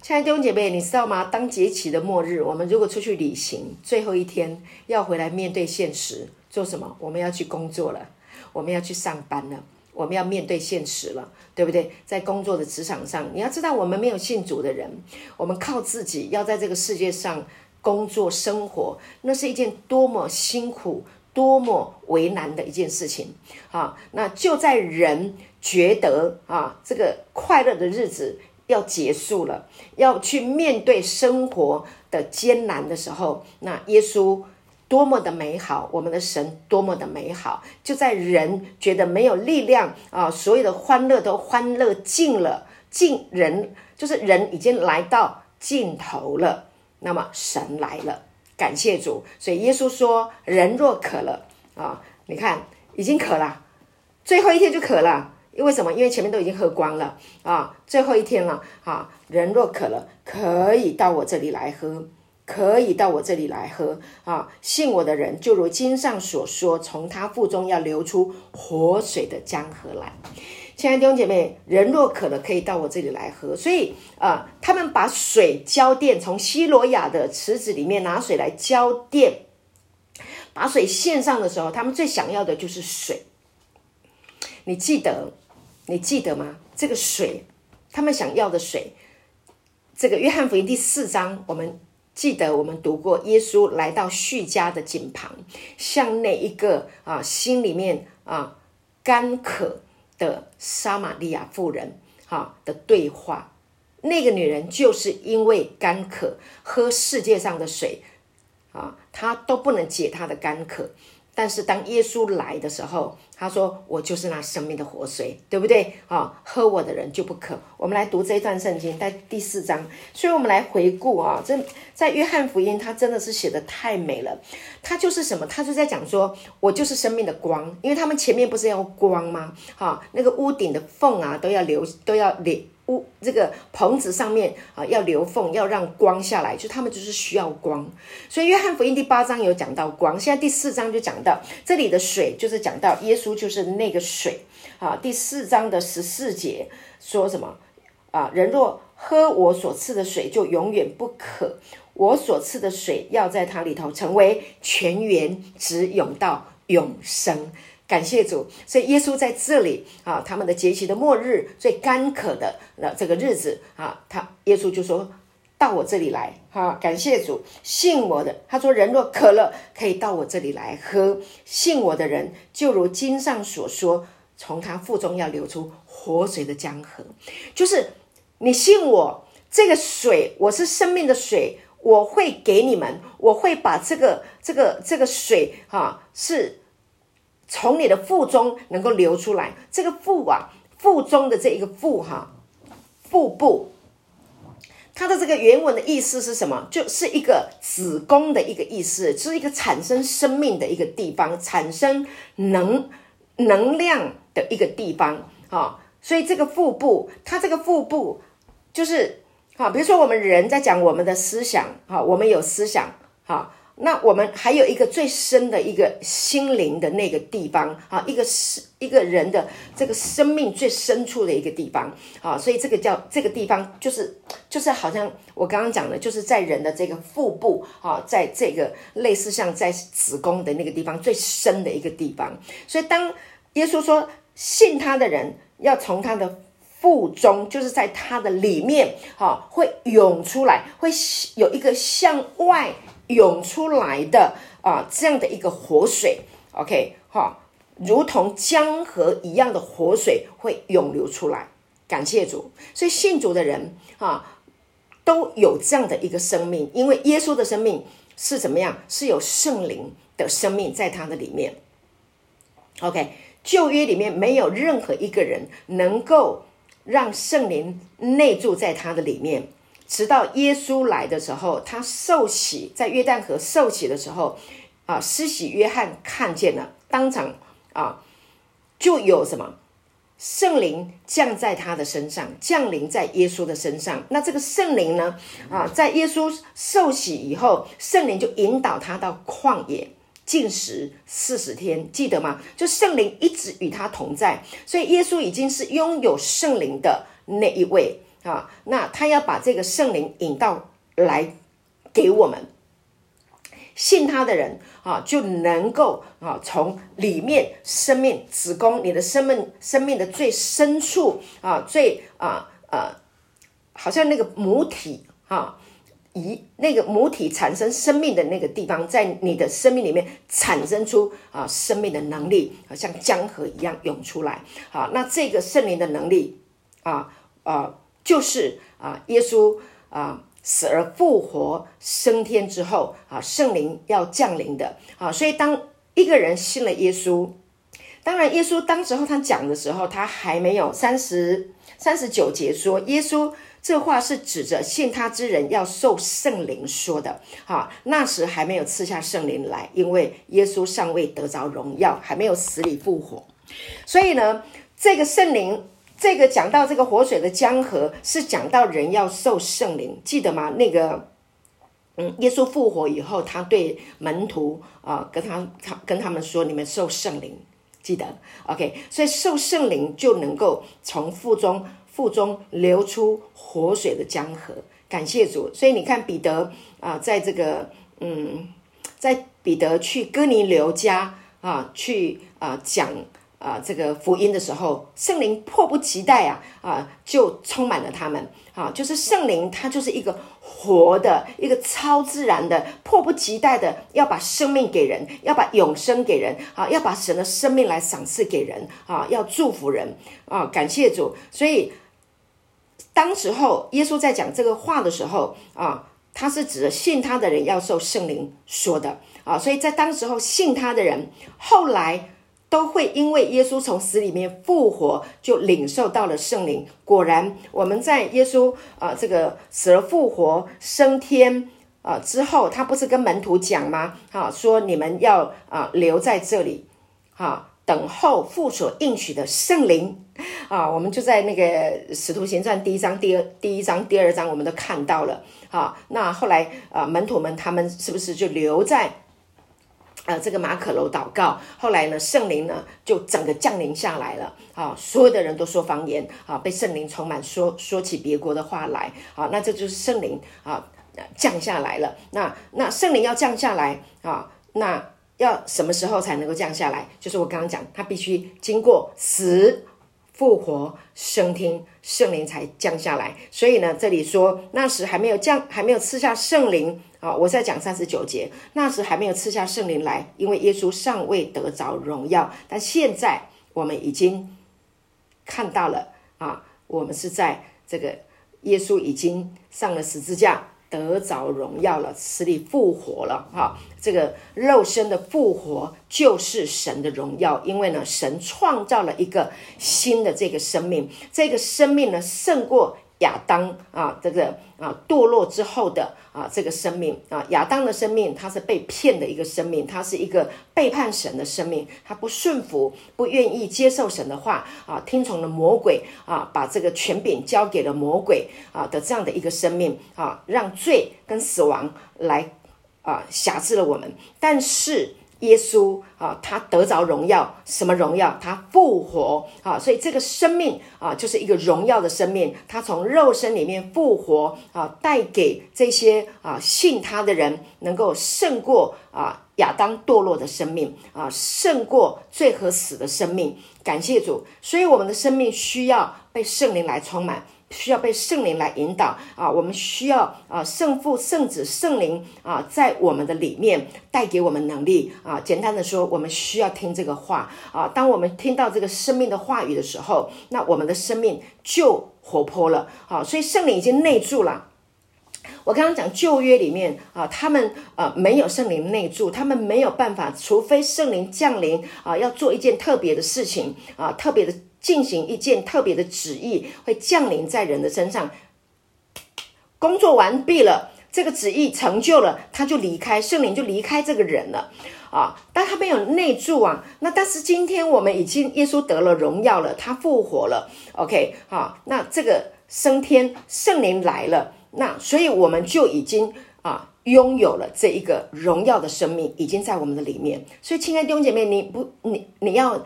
亲爱的弟兄姐妹，你知道吗？当节期的末日，我们如果出去旅行，最后一天要回来面对现实，做什么？我们要去工作了，我们要去上班了。我们要面对现实了，对不对？在工作的职场上，你要知道，我们没有信主的人，我们靠自己要在这个世界上工作生活，那是一件多么辛苦、多么为难的一件事情啊！那就在人觉得啊，这个快乐的日子要结束了，要去面对生活的艰难的时候，那耶稣。多么的美好，我们的神多么的美好，就在人觉得没有力量啊，所有的欢乐都欢乐尽了，尽人就是人已经来到尽头了，那么神来了，感谢主。所以耶稣说：“人若渴了啊，你看已经渴了，最后一天就渴了，因为什么？因为前面都已经喝光了啊，最后一天了啊，人若渴了，可以到我这里来喝。”可以到我这里来喝啊！信我的人，就如经上所说，从他腹中要流出活水的江河来。亲爱的弟兄姐妹，人若渴了，可以到我这里来喝。所以啊，他们把水浇电，从希罗亚的池子里面拿水来浇电，把水献上的时候，他们最想要的就是水。你记得，你记得吗？这个水，他们想要的水，这个约翰福音第四章，我们。记得我们读过，耶稣来到叙家的井旁，向那一个啊心里面啊干渴的撒玛利亚妇人哈的对话。那个女人就是因为干渴，喝世界上的水啊，她都不能解她的干渴。但是当耶稣来的时候，他说：“我就是那生命的活水，对不对？啊，喝我的人就不渴。”我们来读这一段圣经，在第四章。所以我们来回顾啊，这在约翰福音，他真的是写的太美了。他就是什么？他就在讲说：“我就是生命的光。”因为他们前面不是要光吗？哈，那个屋顶的缝啊，都要留，都要留。屋这个棚子上面啊，要留缝，要让光下来，就他们就是需要光。所以约翰福音第八章有讲到光，现在第四章就讲到这里的水，就是讲到耶稣就是那个水啊。第四章的十四节说什么啊？人若喝我所赐的水，就永远不渴。我所赐的水要在它里头成为泉源，直涌到永生。感谢主，所以耶稣在这里啊，他们的节期的末日最干渴的那这个日子啊，他耶稣就说到我这里来哈，感谢主，信我的，他说人若渴了，可以到我这里来喝，信我的人就如经上所说，从他腹中要流出活水的江河。就是你信我，这个水我是生命的水，我会给你们，我会把这个这个这个水哈，是从你的腹中能够流出来。这个腹啊，腹中的这一个腹哈，腹部。它的这个原文的意思是什么？就是一个子宫的一个意思，是一个产生生命的一个地方，产生能能量的一个地方啊。所以这个腹部，它这个腹部就是啊，比如说我们人在讲我们的思想啊，我们有思想啊。那我们还有一个最深的一个心灵的那个地方啊，一个是一个人的这个生命最深处的一个地方啊，所以这个叫这个地方就是就是好像我刚刚讲的，就是在人的这个腹部啊，在这个类似像在子宫的那个地方最深的一个地方。所以当耶稣说信他的人要从他的腹中，就是在他的里面哈，会涌出来，会有一个向外。涌出来的啊，这样的一个活水，OK 哈，如同江河一样的活水会涌流出来。感谢主，所以信主的人啊，都有这样的一个生命，因为耶稣的生命是怎么样？是有圣灵的生命在他的里面。OK，旧约里面没有任何一个人能够让圣灵内住在他的里面。直到耶稣来的时候，他受洗在约旦河受洗的时候，啊，施洗约翰看见了，当场啊，就有什么圣灵降在他的身上，降临在耶稣的身上。那这个圣灵呢，啊，在耶稣受洗以后，圣灵就引导他到旷野进食四十天，记得吗？就圣灵一直与他同在，所以耶稣已经是拥有圣灵的那一位。啊，那他要把这个圣灵引到来给我们信他的人啊，就能够啊从里面生命子宫，你的生命生命的最深处啊，最啊呃，好像那个母体啊，以那个母体产生生命的那个地方，在你的生命里面产生出啊生命的能力，好像江河一样涌出来。好，那这个圣灵的能力啊啊。就是啊，耶稣啊死而复活升天之后啊，圣灵要降临的啊，所以当一个人信了耶稣，当然耶稣当时候他讲的时候，他还没有三十三十九节说，耶稣这话是指着信他之人要受圣灵说的。哈，那时还没有赐下圣灵来，因为耶稣尚未得着荣耀，还没有死里复活，所以呢，这个圣灵。这个讲到这个活水的江河，是讲到人要受圣灵，记得吗？那个，嗯，耶稣复活以后，他对门徒啊，跟他他跟他们说：“你们受圣灵，记得，OK。”所以受圣灵就能够从腹中腹中流出活水的江河。感谢主。所以你看彼得啊，在这个嗯，在彼得去哥尼流家啊，去啊讲。啊，这个福音的时候，圣灵迫不及待啊啊，就充满了他们啊，就是圣灵，它就是一个活的，一个超自然的，迫不及待的要把生命给人，要把永生给人啊，要把神的生命来赏赐给人啊，要祝福人啊，感谢主。所以当时候耶稣在讲这个话的时候啊，他是指信他的人要受圣灵说的啊，所以在当时候信他的人后来。都会因为耶稣从死里面复活，就领受到了圣灵。果然，我们在耶稣啊这个死而复活升天啊之后，他不是跟门徒讲吗？哈，说你们要啊留在这里，哈，等候父所应许的圣灵啊。我们就在那个使徒行传第一章、第二第一章、第二章，我们都看到了。哈，那后来啊门徒们他们是不是就留在？呃，这个马可楼祷告，后来呢，圣灵呢就整个降临下来了，啊，所有的人都说方言，啊，被圣灵充满，说说起别国的话来，啊，那这就是圣灵啊降下来了。那那圣灵要降下来啊，那要什么时候才能够降下来？就是我刚刚讲，他必须经过死、复活、升天，圣灵才降下来。所以呢，这里说那时还没有降，还没有赐下圣灵。啊，我在讲三十九节，那时还没有赐下圣灵来，因为耶稣尚未得着荣耀。但现在我们已经看到了啊，我们是在这个耶稣已经上了十字架。得着荣耀了，死里复活了，哈！这个肉身的复活就是神的荣耀，因为呢，神创造了一个新的这个生命，这个生命呢胜过。亚当啊，这个啊堕落之后的啊这个生命啊，亚当的生命，他是被骗的一个生命，他是一个背叛神的生命，他不顺服，不愿意接受神的话啊，听从了魔鬼啊，把这个权柄交给了魔鬼啊的这样的一个生命啊，让罪跟死亡来啊辖制了我们，但是。耶稣啊，他得着荣耀，什么荣耀？他复活啊，所以这个生命啊，就是一个荣耀的生命。他从肉身里面复活啊，带给这些啊信他的人，能够胜过啊亚当堕落的生命啊，胜过罪和死的生命。感谢主，所以我们的生命需要被圣灵来充满。需要被圣灵来引导啊！我们需要啊，圣父、圣子、圣灵啊，在我们的里面带给我们能力啊。简单的说，我们需要听这个话啊。当我们听到这个生命的话语的时候，那我们的生命就活泼了啊。所以圣灵已经内住了。我刚刚讲旧约里面啊，他们呃没有圣灵内住，他们没有办法，除非圣灵降临啊，要做一件特别的事情啊，特别的。进行一件特别的旨意，会降临在人的身上。工作完毕了，这个旨意成就了，他就离开，圣灵就离开这个人了啊！但他没有内住啊。那但是今天我们已经耶稣得了荣耀了，他复活了。OK，好，那这个升天圣灵来了，那所以我们就已经啊拥有了这一个荣耀的生命，已经在我们的里面。所以，亲爱的弟兄姐妹，你不，你你要。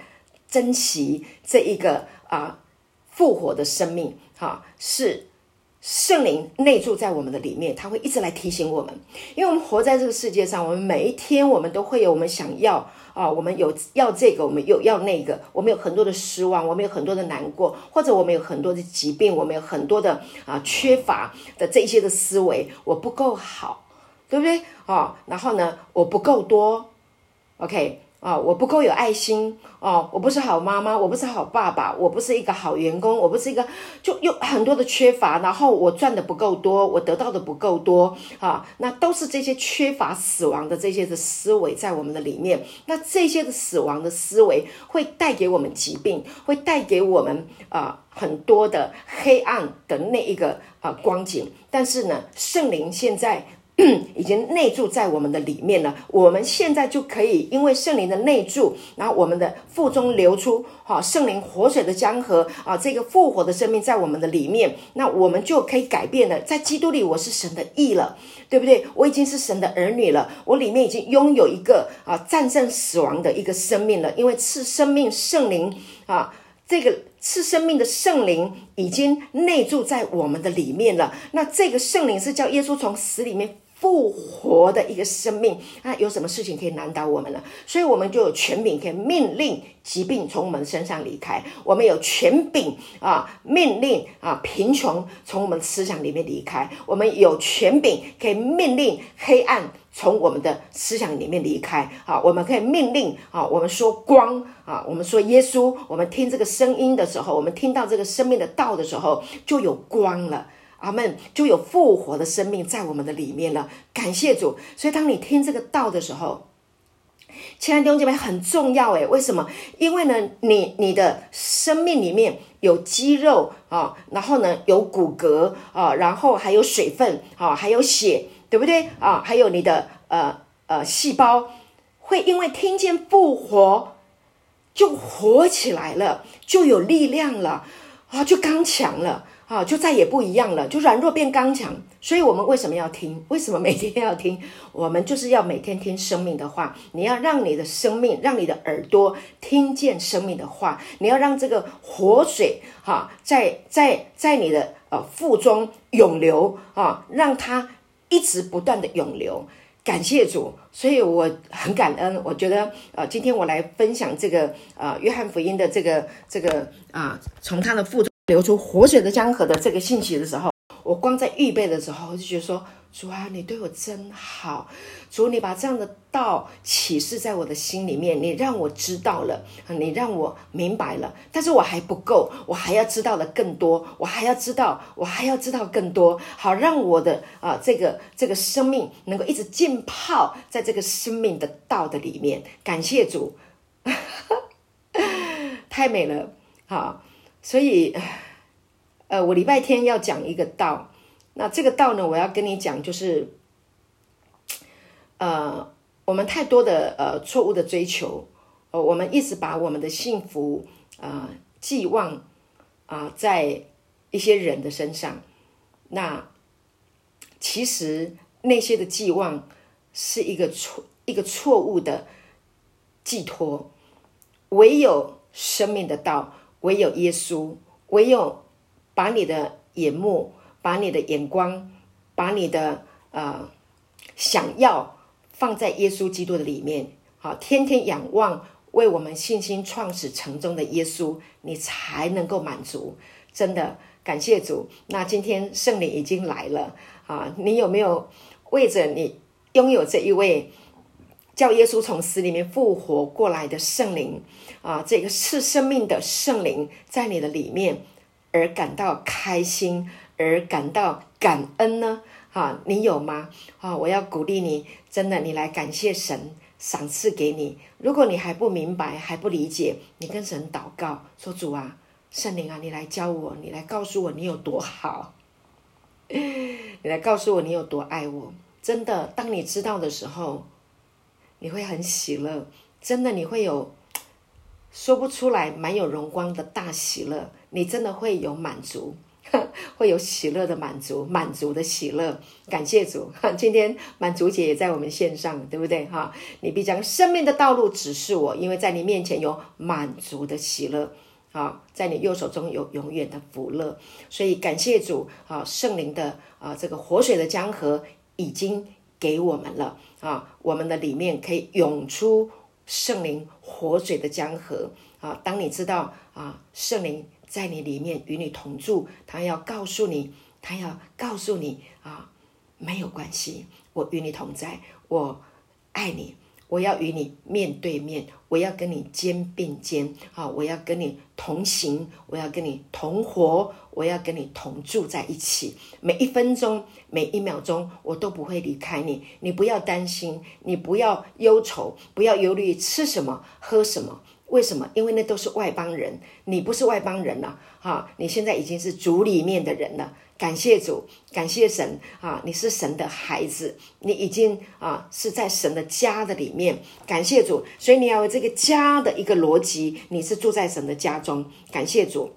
珍惜这一个啊复活的生命，哈，是圣灵内住在我们的里面，他会一直来提醒我们，因为我们活在这个世界上，我们每一天我们都会有我们想要啊，我们有要这个，我们有要那个，我们有很多的失望，我们有很多的难过，或者我们有很多的疾病，我们有很多的啊缺乏的这些的思维，我不够好，对不对啊？然后呢，我不够多，OK。啊，我不够有爱心哦，我不是好妈妈，我不是好爸爸，我不是一个好员工，我不是一个，就有很多的缺乏，然后我赚的不够多，我得到的不够多啊，那都是这些缺乏死亡的这些的思维在我们的里面，那这些的死亡的思维会带给我们疾病，会带给我们啊很多的黑暗的那一个啊光景，但是呢，圣灵现在。已经内住在我们的里面了，我们现在就可以因为圣灵的内住，然后我们的腹中流出哈圣灵活水的江河啊，这个复活的生命在我们的里面，那我们就可以改变了。在基督里，我是神的义了，对不对？我已经是神的儿女了，我里面已经拥有一个啊战胜死亡的一个生命了，因为赐生命圣灵啊，这个赐生命的圣灵已经内住在我们的里面了。那这个圣灵是叫耶稣从死里面。复活的一个生命，那有什么事情可以难倒我们呢？所以，我们就有权柄可以命令疾病从我们身上离开；我们有权柄啊，命令啊贫穷从我们思想里面离开；我们有权柄可以命令黑暗从我们的思想里面离开。啊，我们可以命令啊，我们说光啊，我们说耶稣，我们听这个声音的时候，我们听到这个生命的道的时候，就有光了。阿门，就有复活的生命在我们的里面了。感谢主。所以，当你听这个道的时候，亲爱的弟兄姐妹很重要诶，为什么？因为呢，你你的生命里面有肌肉啊，然后呢有骨骼啊，然后还有水分啊，还有血，对不对啊？还有你的呃呃细胞，会因为听见复活就活起来了，就有力量了啊，就刚强了。啊，就再也不一样了，就软弱变刚强。所以，我们为什么要听？为什么每天要听？我们就是要每天听生命的话。你要让你的生命，让你的耳朵听见生命的话。你要让这个活水，哈，在在在你的呃腹中涌流啊，让它一直不断的涌流。感谢主，所以我很感恩。我觉得，呃，今天我来分享这个呃约翰福音的这个这个啊，从他的腹中。流出活水的江河的这个信息的时候，我光在预备的时候，我就觉得说。主啊，你对我真好。主，你把这样的道启示在我的心里面，你让我知道了，你让我明白了。但是我还不够，我还要知道的更多，我还要知道，我还要知道更多，好让我的啊这个这个生命能够一直浸泡在这个生命的道的里面。感谢主，太美了。好，所以呃，我礼拜天要讲一个道。那这个道呢，我要跟你讲，就是，呃，我们太多的呃错误的追求，呃，我们一直把我们的幸福啊寄望啊在一些人的身上，那其实那些的寄望是一个错一个错误的寄托，唯有生命的道，唯有耶稣，唯有把你的眼目。把你的眼光，把你的呃想要放在耶稣基督的里面，好，天天仰望为我们信心创始成终的耶稣，你才能够满足。真的感谢主。那今天圣灵已经来了啊，你有没有为着你拥有这一位叫耶稣从死里面复活过来的圣灵啊，这个是生命的圣灵在你的里面而感到开心？而感到感恩呢？哈，你有吗？啊，我要鼓励你，真的，你来感谢神赏赐给你。如果你还不明白，还不理解，你跟神祷告，说主啊，圣灵啊，你来教我，你来告诉我你有多好，你来告诉我你有多爱我。真的，当你知道的时候，你会很喜乐。真的，你会有 说不出来、蛮有荣光的大喜乐。你真的会有满足。会有喜乐的满足，满足的喜乐，感谢主。今天满足姐也在我们线上，对不对？哈，你必将生命的道路指示我，因为在你面前有满足的喜乐，啊，在你右手中有永远的福乐。所以感谢主，啊，圣灵的啊这个活水的江河已经给我们了，啊，我们的里面可以涌出圣灵活水的江河，啊，当你知道啊圣灵。在你里面与你同住，他要告诉你，他要告诉你啊，没有关系，我与你同在，我爱你，我要与你面对面，我要跟你肩并肩啊，我要跟你同行，我要跟你同活，我要跟你同住在一起，每一分钟，每一秒钟，我都不会离开你，你不要担心，你不要忧愁，不要忧虑吃什么，喝什么。为什么？因为那都是外邦人，你不是外邦人了，哈！你现在已经是主里面的人了。感谢主，感谢神啊！你是神的孩子，你已经啊是在神的家的里面。感谢主，所以你要有这个家的一个逻辑，你是住在神的家中。感谢主。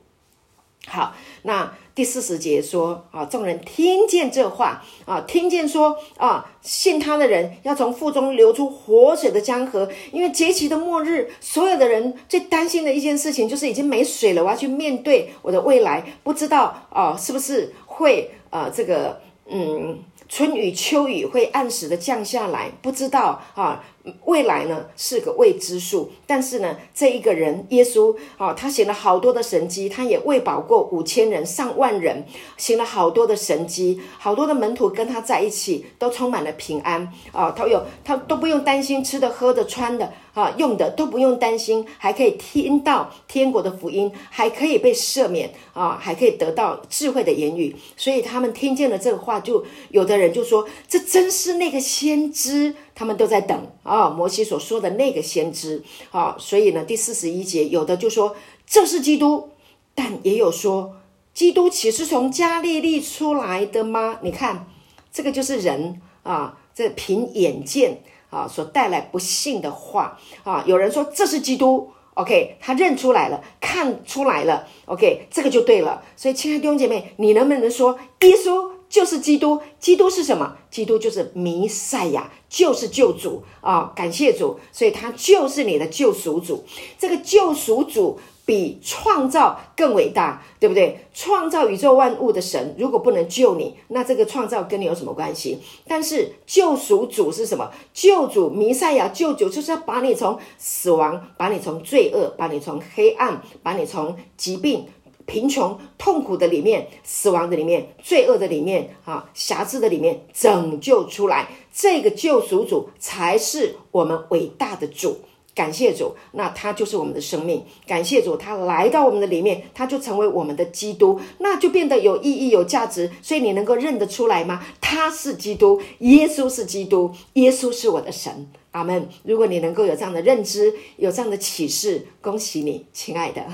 好，那第四十节说啊，众人听见这话啊，听见说啊，信他的人要从腹中流出活水的江河。因为节期的末日，所有的人最担心的一件事情就是已经没水了，我要去面对我的未来，不知道哦，是不是会呃这个嗯。春雨秋雨会按时的降下来，不知道啊，未来呢是个未知数。但是呢，这一个人耶稣啊，他行了好多的神迹，他也喂饱过五千人、上万人，行了好多的神迹，好多的门徒跟他在一起，都充满了平安啊。他有他都不用担心吃的、喝的、穿的。啊，用的都不用担心，还可以听到天国的福音，还可以被赦免啊，还可以得到智慧的言语。所以他们听见了这个话，就有的人就说：“这真是那个先知。”他们都在等啊，摩西所说的那个先知啊。所以呢，第四十一节有的就说这是基督，但也有说基督岂是从加利利出来的吗？你看，这个就是人啊，这凭眼见。啊，所带来不幸的话啊，有人说这是基督，OK，他认出来了，看出来了，OK，这个就对了。所以，亲爱的弟兄姐妹，你能不能说耶稣就是基督？基督是什么？基督就是弥赛亚，就是救主啊！感谢主，所以他就是你的救赎主。这个救赎主。比创造更伟大，对不对？创造宇宙万物的神，如果不能救你，那这个创造跟你有什么关系？但是救赎主是什么？救主弥赛亚，救主就是要把你从死亡，把你从罪恶，把你从黑暗，把你从疾病贫穷、痛苦的里面、死亡的里面、罪恶的里面啊、瑕疵的里面拯救出来。这个救赎主才是我们伟大的主。感谢主，那他就是我们的生命。感谢主，他来到我们的里面，他就成为我们的基督，那就变得有意义、有价值。所以你能够认得出来吗？他是基督，耶稣是基督，耶稣是我的神。阿门。如果你能够有这样的认知，有这样的启示，恭喜你，亲爱的，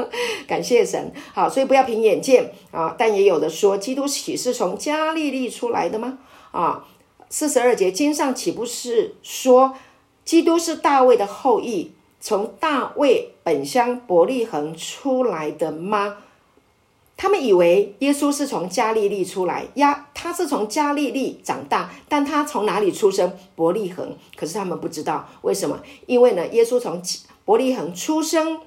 感谢神。好，所以不要凭眼见啊。但也有的说，基督启示从加利利出来的吗？啊，四十二节经上岂不是说？基督是大卫的后裔，从大卫本乡伯利恒出来的吗？他们以为耶稣是从加利利出来呀，他是从加利利长大，但他从哪里出生？伯利恒。可是他们不知道为什么？因为呢，耶稣从伯利恒出生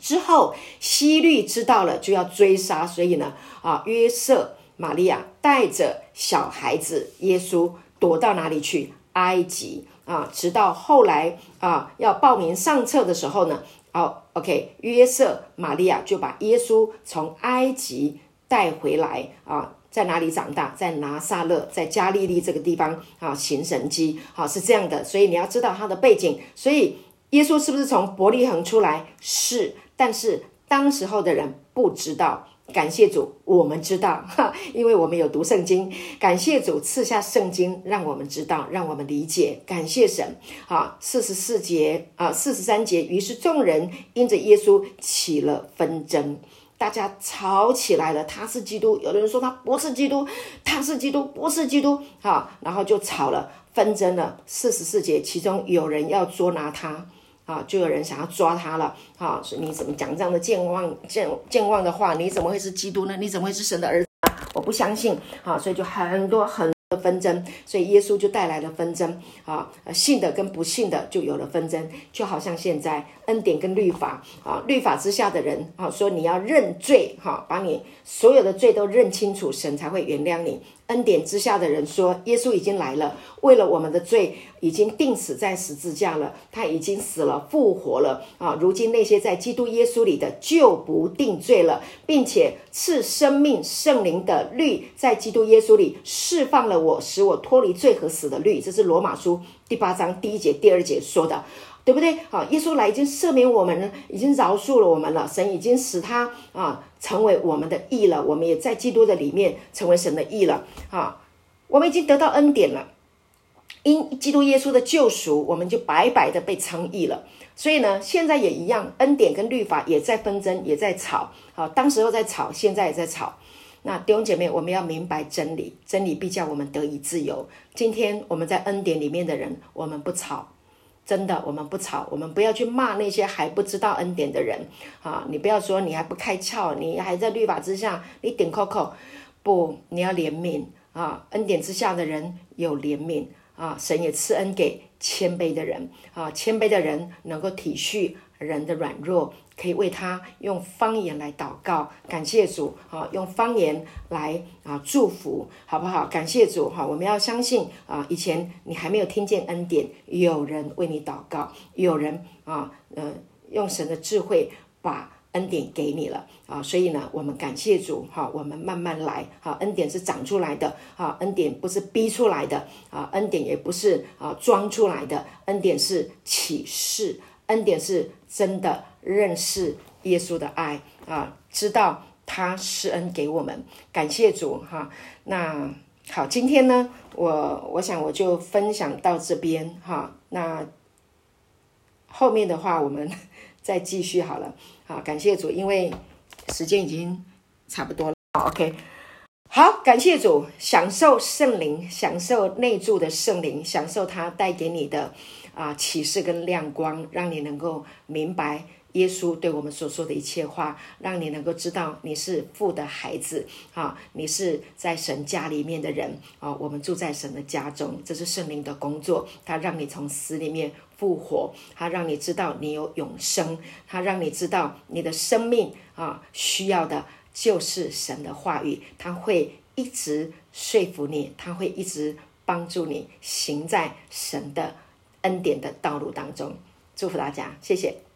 之后，希律知道了就要追杀，所以呢，啊，约瑟、玛利亚带着小孩子耶稣躲到哪里去？埃及。啊，直到后来啊，要报名上册的时候呢，哦，OK，约瑟、玛利亚就把耶稣从埃及带回来啊，在哪里长大？在拿撒勒，在加利利这个地方啊，行神迹，好是这样的。所以你要知道他的背景。所以耶稣是不是从伯利恒出来？是，但是当时候的人不知道。感谢主，我们知道，哈，因为我们有读圣经。感谢主赐下圣经，让我们知道，让我们理解。感谢神，啊，四十四节啊，四十三节。于是众人因着耶稣起了纷争，大家吵起来了。他是基督，有的人说他不是基督，他是基督，不是基督，哈，然后就吵了，纷争了。四十四节，其中有人要捉拿他。啊，就有人想要抓他了，啊，所以你怎么讲这样的健忘、健健忘的话？你怎么会是基督呢？你怎么会是神的儿子？我不相信，啊，所以就很多很多。纷争，所以耶稣就带来了纷争啊，信的跟不信的就有了纷争，就好像现在恩典跟律法啊，律法之下的人啊，说你要认罪哈，把你所有的罪都认清楚，神才会原谅你。恩典之下的人说，耶稣已经来了，为了我们的罪已经定死在十字架了，他已经死了复活了啊！如今那些在基督耶稣里的就不定罪了，并且赐生命圣灵的律在基督耶稣里释放了。我使我脱离罪和死的律，这是罗马书第八章第一节、第二节说的，对不对？好，耶稣来已经赦免我们了，已经饶恕了我们了，神已经使他啊成为我们的义了，我们也在基督的里面成为神的义了。啊，我们已经得到恩典了，因基督耶稣的救赎，我们就白白的被称义了。所以呢，现在也一样，恩典跟律法也在纷争，也在吵。好，当时候在吵，现在也在吵。那弟兄姐妹，我们要明白真理，真理必叫我们得以自由。今天我们在恩典里面的人，我们不吵，真的，我们不吵，我们不要去骂那些还不知道恩典的人啊！你不要说你还不开窍，你还在律法之下，你顶扣扣，不，你要怜悯啊！恩典之下的人有怜悯啊！神也赐恩给谦卑的人啊！谦卑的人能够体恤人的软弱。可以为他用方言来祷告，感谢主，啊，用方言来啊祝福，好不好？感谢主，哈，我们要相信啊，以前你还没有听见恩典，有人为你祷告，有人啊，呃，用神的智慧把恩典给你了啊，所以呢，我们感谢主，哈，我们慢慢来，哈，恩典是长出来的，啊，恩典不是逼出来的，啊，恩典也不是啊装出来的，恩典是启示，恩典是真的。认识耶稣的爱啊，知道他施恩给我们，感谢主哈。那好，今天呢，我我想我就分享到这边哈。那后面的话我们再继续好了。好，感谢主，因为时间已经差不多了。，OK，好，感谢主，享受圣灵，享受内住的圣灵，享受他带给你的啊启示跟亮光，让你能够明白。耶稣对我们所说的一切话，让你能够知道你是父的孩子啊，你是在神家里面的人啊。我们住在神的家中，这是圣灵的工作。他让你从死里面复活，他让你知道你有永生，他让你知道你的生命啊需要的就是神的话语。他会一直说服你，他会一直帮助你行在神的恩典的道路当中。祝福大家，谢谢。